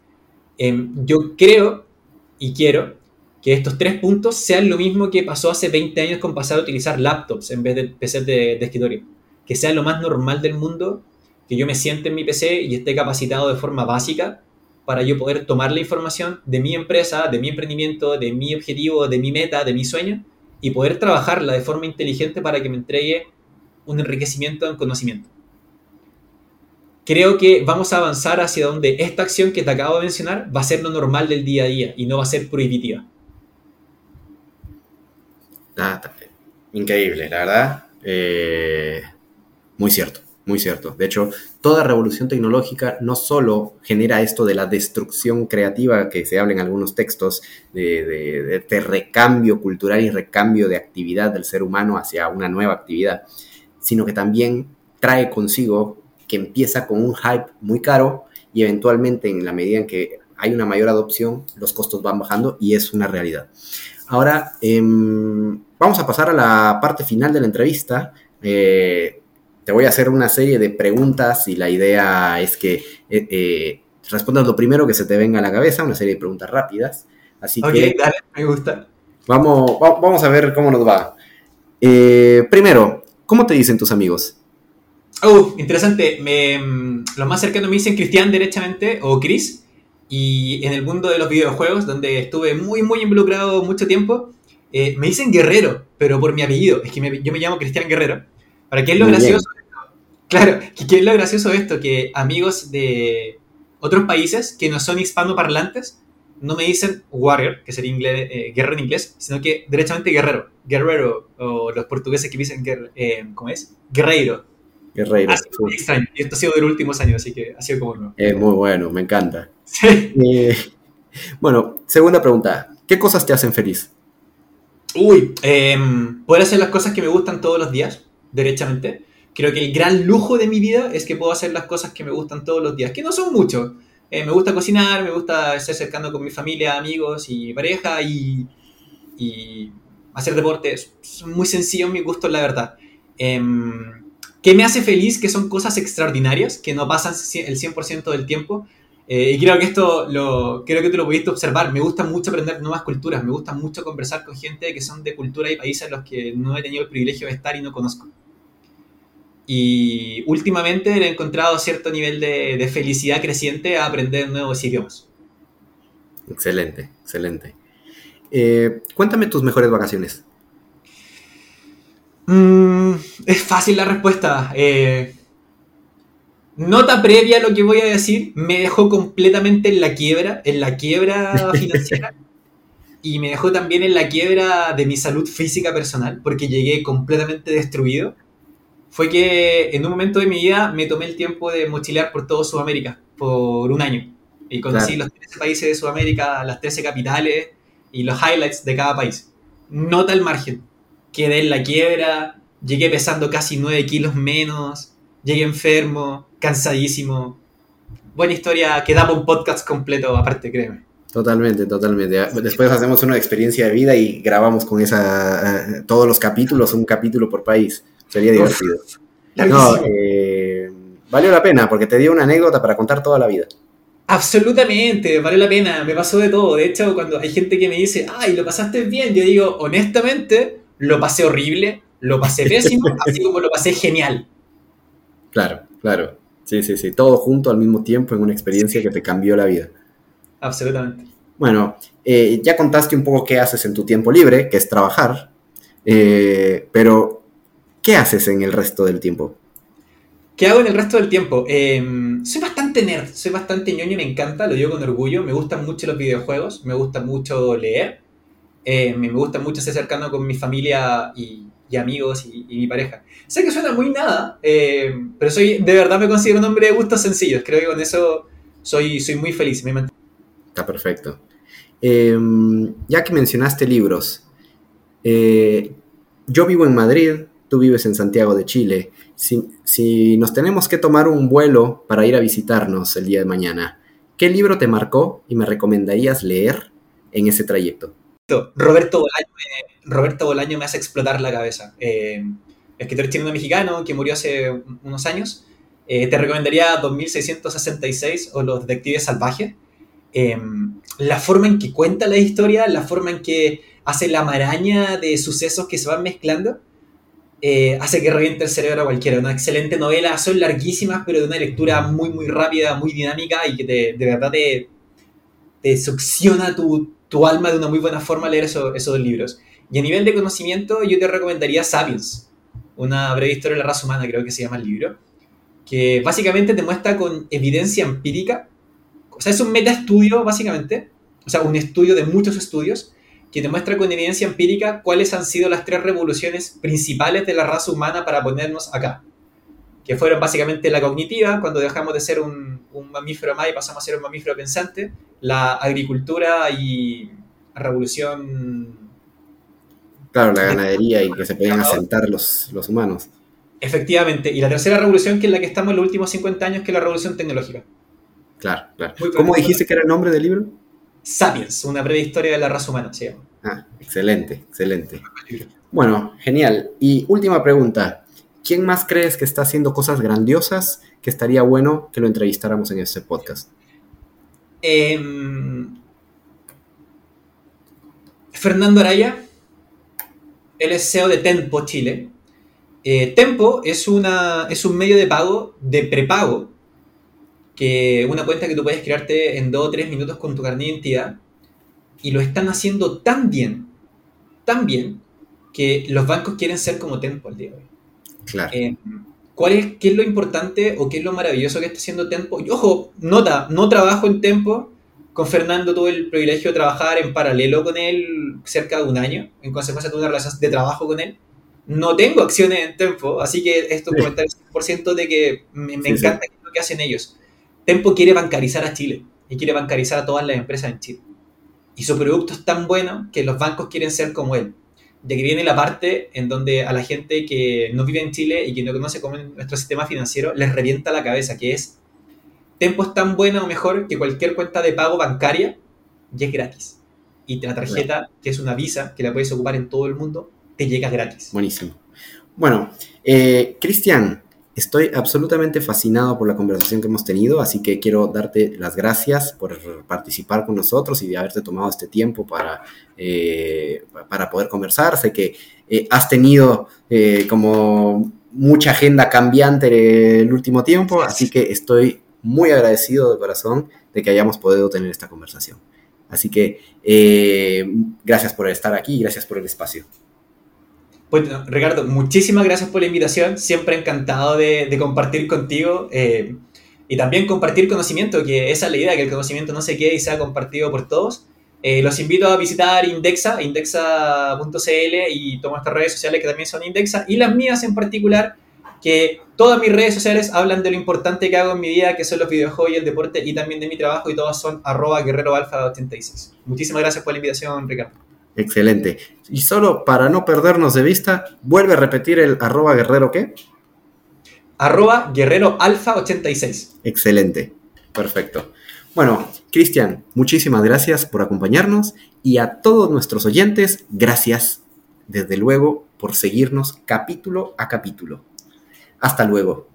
Em, yo creo y quiero que estos tres puntos sean lo mismo que pasó hace 20 años con pasar a utilizar laptops en vez de PCs de escritorio. Que sea lo más normal del mundo, que yo me siente en mi PC y esté capacitado de forma básica para yo poder tomar la información de mi empresa, de mi emprendimiento, de mi objetivo, de mi meta, de mi sueño, y poder trabajarla de forma inteligente para que me entregue un enriquecimiento en conocimiento. Creo que vamos a avanzar hacia donde esta acción que te acabo de mencionar va a ser lo normal del día a día y no va a ser prohibitiva. Ah, increíble, la verdad. Eh, muy cierto, muy cierto. De hecho, toda revolución tecnológica no solo genera esto de la destrucción creativa que se habla en algunos textos, de, de, recambio cultural y recambio de actividad del ser humano hacia una nueva actividad, sino que también trae consigo que empieza con un hype muy caro y eventualmente en la medida en que hay una mayor adopción, los costos van bajando y es una realidad. Ahora, em, vamos a pasar a la parte final de la entrevista. Eh, te voy a hacer una serie de preguntas y la idea es que eh, eh, respondas lo primero que se te venga a la cabeza, una serie de preguntas rápidas. Así que. dale, me gusta. Vamos, vamos a ver cómo nos va. primero, ¿cómo te dicen tus amigos? Oh, interesante. Me, mm, lo más cercano me dicen Cristian derechamente o Chris. Y en el mundo de los videojuegos, donde estuve muy, muy involucrado mucho tiempo, eh, me dicen Guerrero, pero por mi apellido. Es que yo me llamo Cristian Guerrero. ¿Para qué es lo gracioso? Claro, ¿qué es lo gracioso de esto? Que amigos de otros países que no son hispanoparlantes no me dicen warrior, que sería inglés, eh, guerrero en inglés, sino que derechamente guerrero. Guerrero, o los portugueses que dicen, eh, ¿cómo es? Guerreiro. Guerreiro. muy extraño. Y esto ha sido de los últimos años, así que ha sido como nuevo. Es muy bueno, me encanta. Sí. bueno, segunda pregunta. ¿Qué cosas te hacen feliz? Uy, em, poder hacer las cosas que me gustan todos los días, derechamente. Creo que el gran lujo de mi vida es que puedo hacer las cosas que me gustan todos los días, que no son muchos. Eh, me gusta cocinar, me gusta estar cercano con mi familia, amigos y pareja y, y hacer deporte. Es muy sencillo mi gusto, la verdad. ¿Qué me hace feliz? Que son cosas extraordinarias, que no pasan el 100% del tiempo. Eh, y creo que esto lo, creo que tú lo pudiste observar. Me gusta mucho aprender nuevas culturas, me gusta mucho conversar con gente que son de cultura y países en los que no he tenido el privilegio de estar y no conozco. Y últimamente he encontrado cierto nivel de, felicidad creciente a aprender nuevos idiomas. Excelente, excelente. Eh, cuéntame tus mejores vacaciones. Mm, es fácil la respuesta. Eh, Nota previa a lo que voy a decir, me dejó completamente en la quiebra, en la quiebra financiera. y me dejó también en la quiebra de mi salud física personal, porque llegué completamente destruido. Fue que en un momento de mi vida me tomé el tiempo de mochilear por todo Sudamérica, por un año. Y conocí los 13 países de Sudamérica, las 13 capitales y los highlights de cada país. Nota el margen. Quedé en la quiebra, llegué pesando casi 9 kilos menos, llegué enfermo, cansadísimo. Buena historia que daba un podcast completo aparte, créeme. Totalmente, totalmente. Después hacemos una experiencia de vida y grabamos con esa eh, todos los capítulos, un capítulo por país. Sería divertido. no, eh, valió la pena porque te dio una anécdota para contar toda la vida. Absolutamente, valió la pena, me pasó de todo. De hecho, cuando hay gente que me dice, ay, lo pasaste bien, yo digo, honestamente, lo pasé horrible, lo pasé pésimo, así como lo pasé genial. Claro, claro. Sí, sí, sí. Todo junto al mismo tiempo en una experiencia que te cambió la vida. Absolutamente. Bueno, eh, ya contaste un poco qué haces en tu tiempo libre, que es trabajar, eh, pero ¿qué haces en el resto del tiempo? ¿Qué hago en el resto del tiempo? Em, soy bastante nerd, soy bastante ñoño, me encanta, lo digo con orgullo. Me gustan mucho los videojuegos, me gusta mucho leer, eh, me gusta mucho ser cercano con mi familia y y amigos y, mi pareja. Sé que suena muy nada, eh, pero soy, de verdad me considero un hombre de gustos sencillos. Creo que con eso soy, soy muy feliz. Está perfecto. Em, ya que mencionaste libros, eh, yo vivo en Madrid, tú vives en Santiago de Chile. Si, si, nos tenemos que tomar un vuelo para ir a visitarnos el día de mañana, ¿qué libro te marcó y me recomendarías leer en ese trayecto? Roberto Bolaño Roberto Bolaño me hace explotar la cabeza. Eh, escritor chileno mexicano que murió hace unos años. Eh, te recomendaría 2666 o Los Detectives Salvajes. em, la forma en que cuenta la historia, la forma en que hace la maraña de sucesos que se van mezclando, eh, hace que reviente el cerebro a cualquiera. Una excelente novela, son larguísimas, pero de una lectura muy, muy rápida, muy dinámica y que de verdad te, te succiona tu, tu, alma de una muy buena forma leer esos dos libros. Y a nivel de conocimiento, yo te recomendaría Sapiens, una breve historia de la raza humana, creo que se llama el libro, que básicamente te muestra con evidencia empírica, o sea, es un meta-estudio, básicamente, o sea, un estudio de muchos estudios, que te muestra con evidencia empírica cuáles han sido las tres revoluciones principales de la raza humana para ponernos acá. Que fueron básicamente la cognitiva, cuando dejamos de ser un, un mamífero más y pasamos a ser un mamífero pensante, la agricultura y la revolución... Claro, la ganadería y que se podían asentar los, los humanos. Efectivamente, y la tercera revolución, que es la que estamos en los últimos 50 años, que es la revolución tecnológica. Claro, claro. ¿Cómo dijiste que era el nombre del libro? Sapiens, una breve historia de la raza humana, se Ah, excelente, excelente. Bueno, genial. Y última pregunta. ¿Quién más crees que está haciendo cosas grandiosas que estaría bueno que lo entrevistáramos en este podcast? Em, Fernando Araya, él es CEO de Tempo Chile. Eh, Tempo es, una, es un medio de pago, de prepago, que una cuenta que tú puedes crearte en 2 o 3 minutos con tu carnet de identidad y lo están haciendo tan bien, tan bien, que los bancos quieren ser como Tempo al día de hoy. Claro. Eh, ¿cuál es, ¿Qué es lo importante o qué es lo maravilloso que está haciendo Tempo? Y ojo, nota, no trabajo en Tempo. Con Fernando tuve el privilegio de trabajar en paralelo con él cerca de un año. En consecuencia tuve una relación de trabajo con él. No tengo acciones en Tempo, así que esto sí. comentario 100% de que me, me sí, encanta sí. lo que hacen ellos. Tempo quiere bancarizar a Chile y quiere bancarizar a todas las empresas en Chile. Y su producto es tan bueno que los bancos quieren ser como él. De que viene la parte en donde a la gente que no vive en Chile y que no conoce cómo es nuestro sistema financiero les revienta la cabeza, que es Tempo es tan buena o mejor que cualquier cuenta de pago bancaria y es gratis. Y la tarjeta, que es una visa, que la puedes ocupar en todo el mundo, te llega gratis. Buenísimo. Bueno, eh, Cristian, Estoy absolutamente fascinado por la conversación que hemos tenido, así que quiero darte las gracias por participar con nosotros y de haberte tomado este tiempo para, eh, para poder conversar. Sé que eh, has tenido eh, como mucha agenda cambiante el último tiempo, así que estoy muy agradecido de corazón de que hayamos podido tener esta conversación. Así que gracias por estar aquí y gracias por el espacio. Pues, Ricardo, muchísimas gracias por la invitación. Siempre encantado de, compartir contigo eh, y también compartir conocimiento, que esa es la idea, que el conocimiento no se quede y sea compartido por todos. Eh, los invito a visitar Indexa, indexa.cl y tomo estas redes sociales que también son Indexa y las mías en particular, que todas mis redes sociales hablan de lo importante que hago en mi vida, que son los videojuegos y el deporte y también de mi trabajo y todas son arroba guerreroalfa86. Muchísimas gracias por la invitación, Ricardo. Excelente. Y solo para no perdernos de vista, vuelve a repetir el arroba guerrero qué? Arroba guerrero alfa 86. Excelente. Perfecto. Bueno, Cristian, muchísimas gracias por acompañarnos y a todos nuestros oyentes, gracias desde luego por seguirnos capítulo a capítulo. Hasta luego.